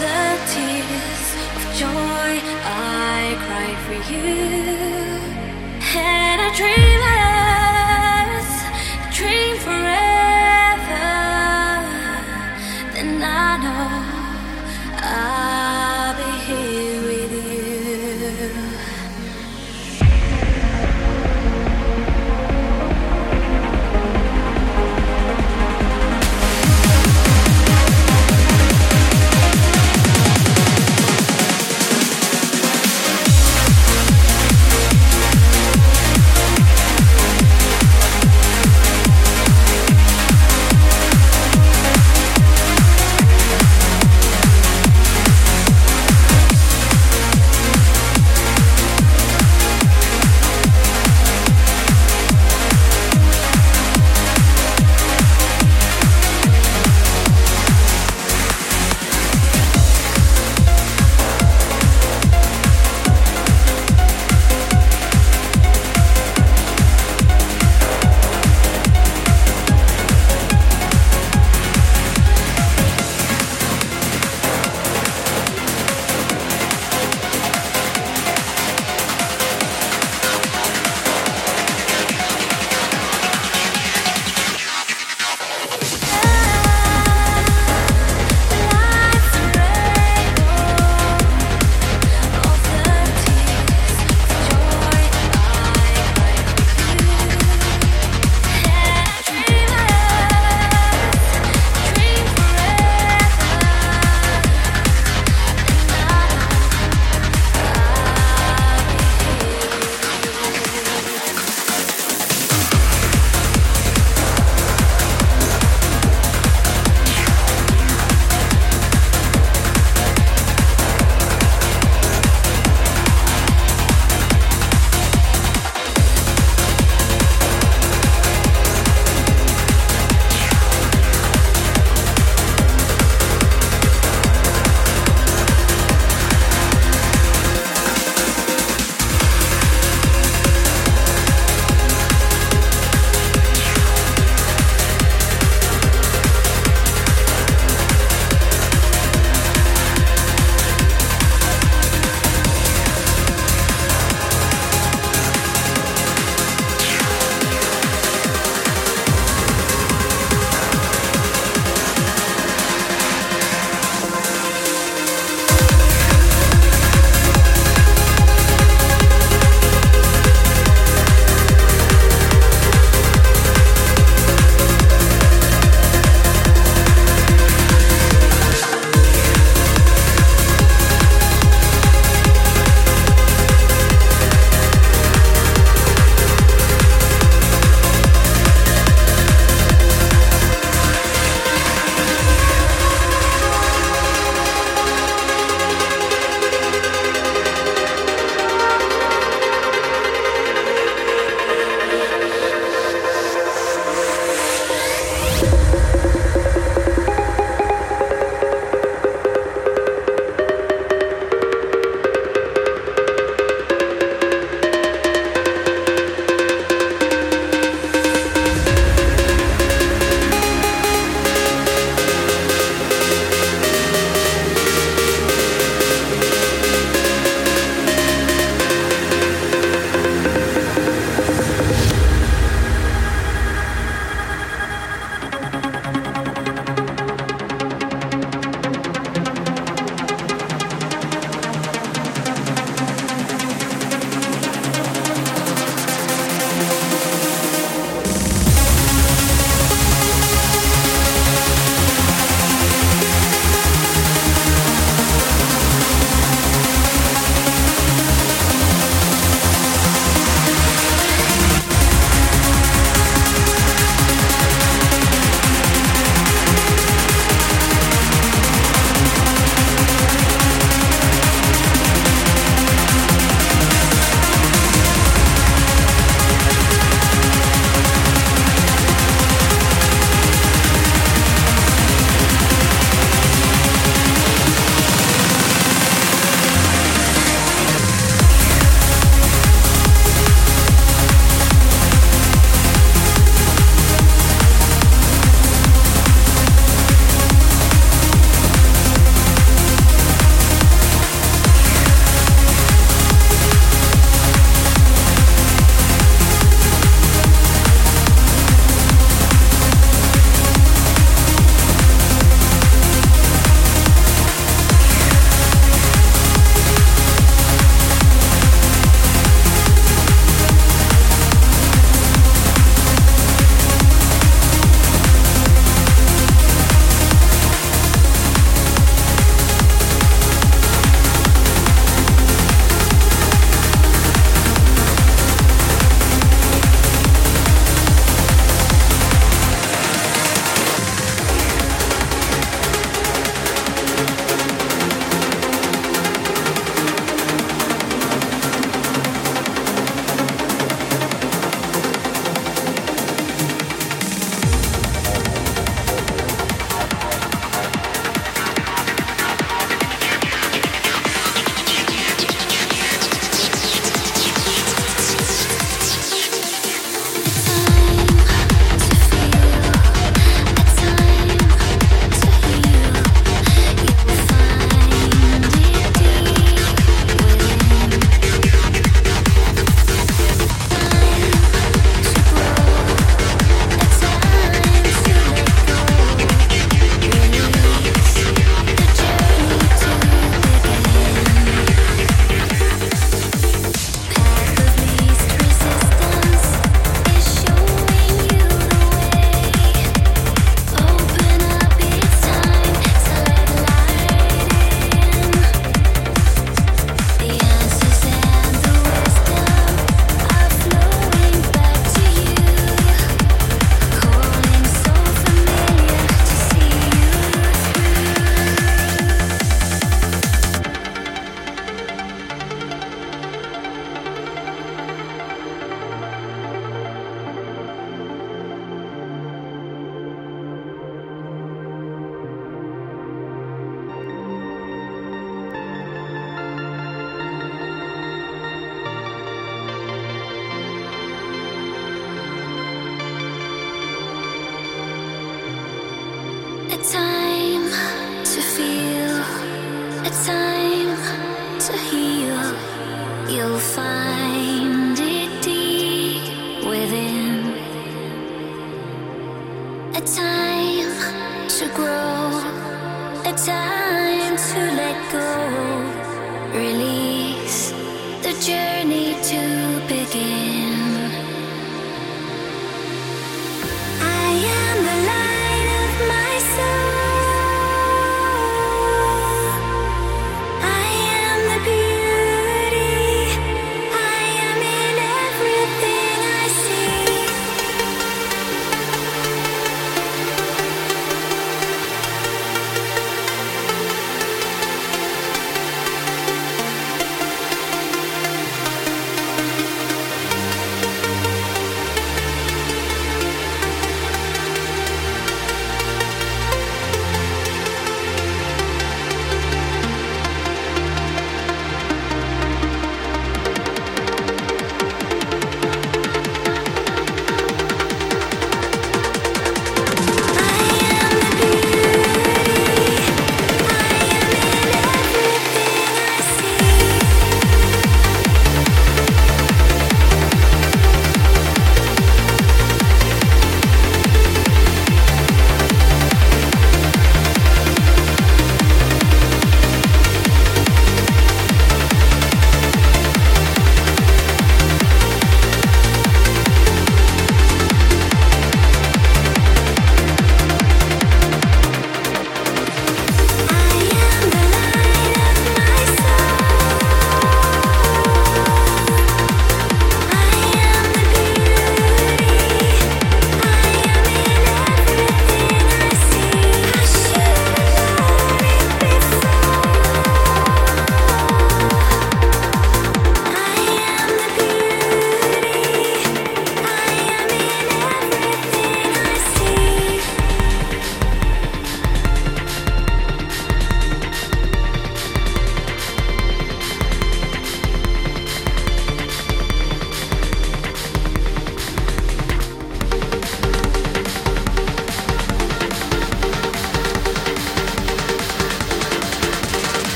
the tears of joy I cried for you. And I dream.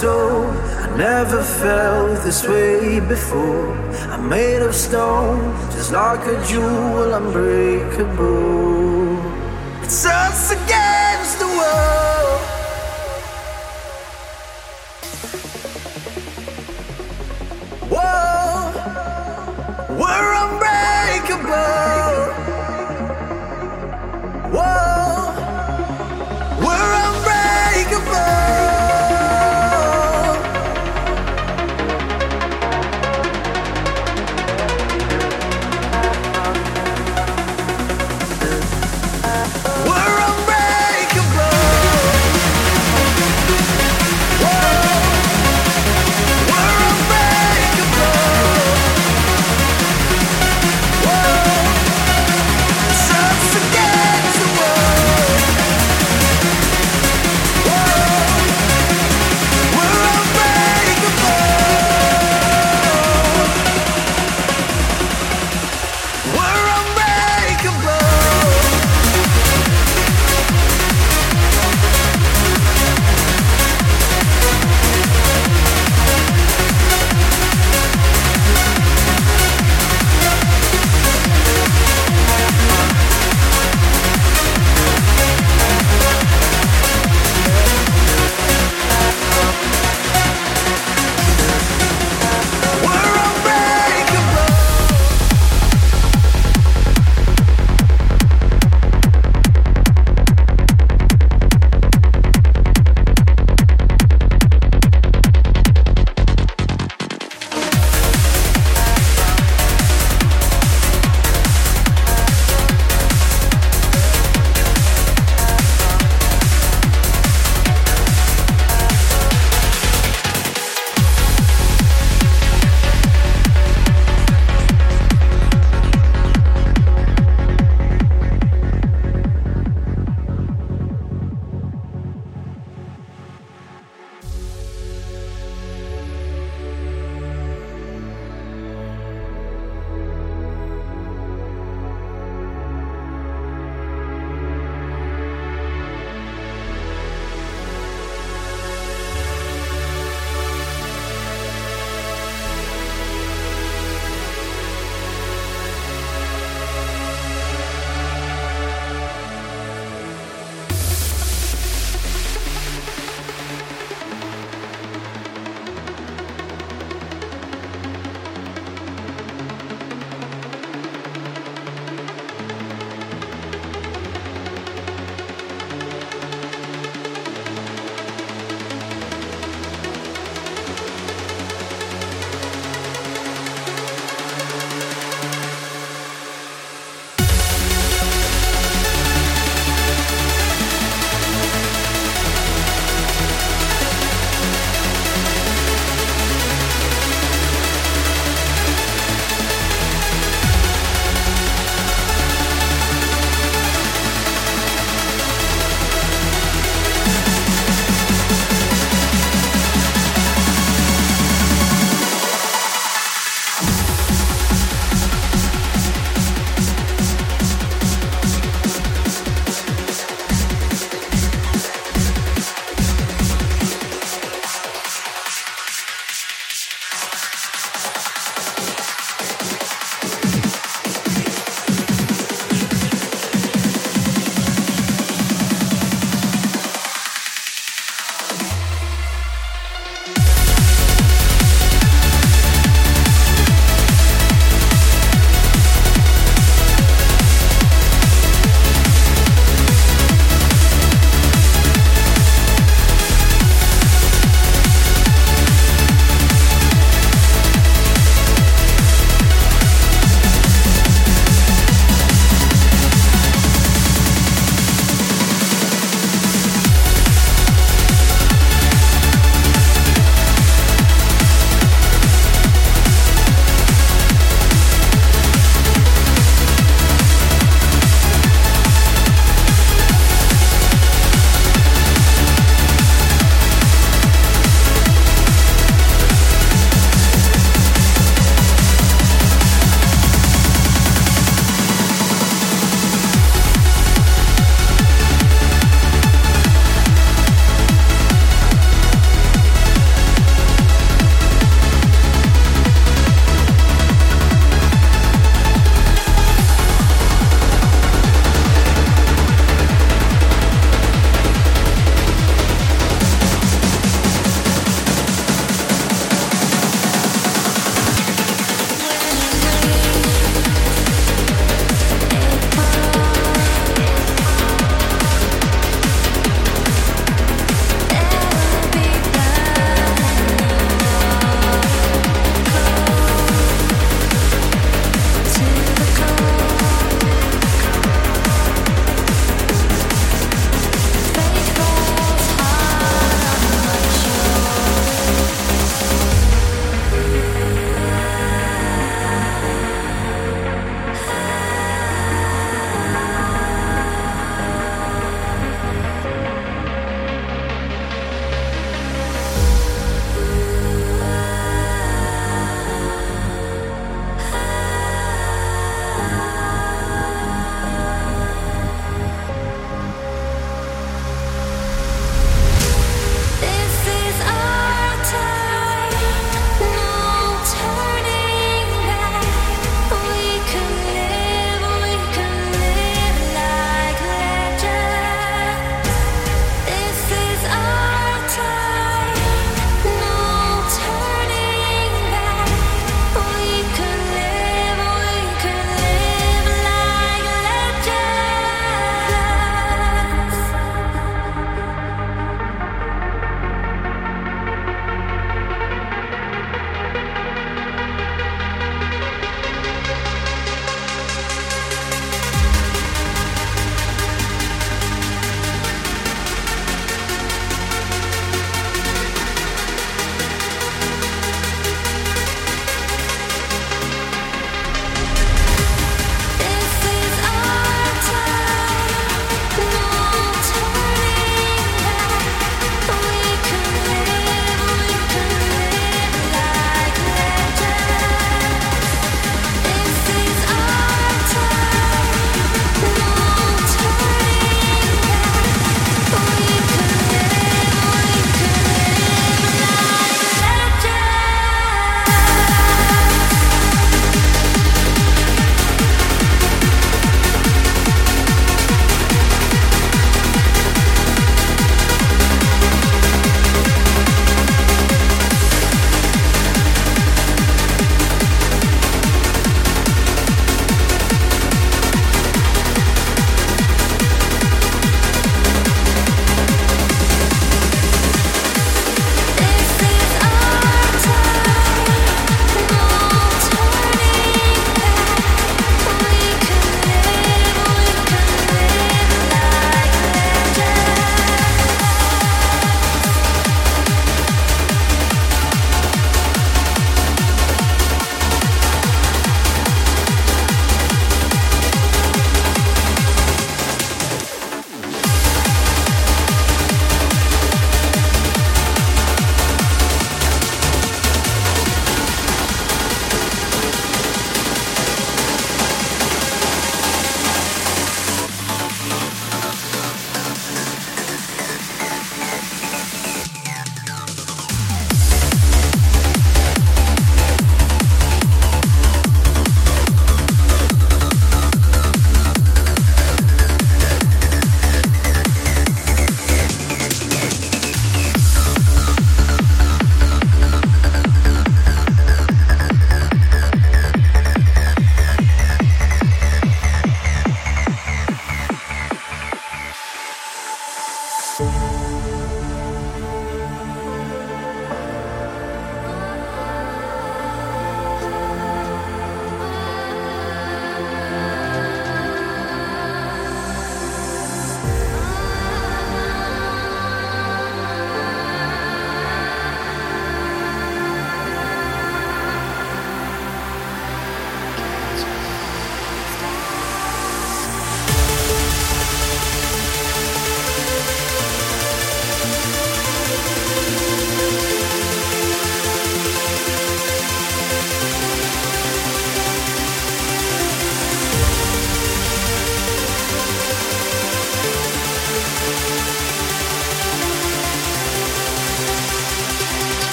Soul. I never felt this way before. I'm made of stone, just like a jewel, unbreakable.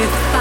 with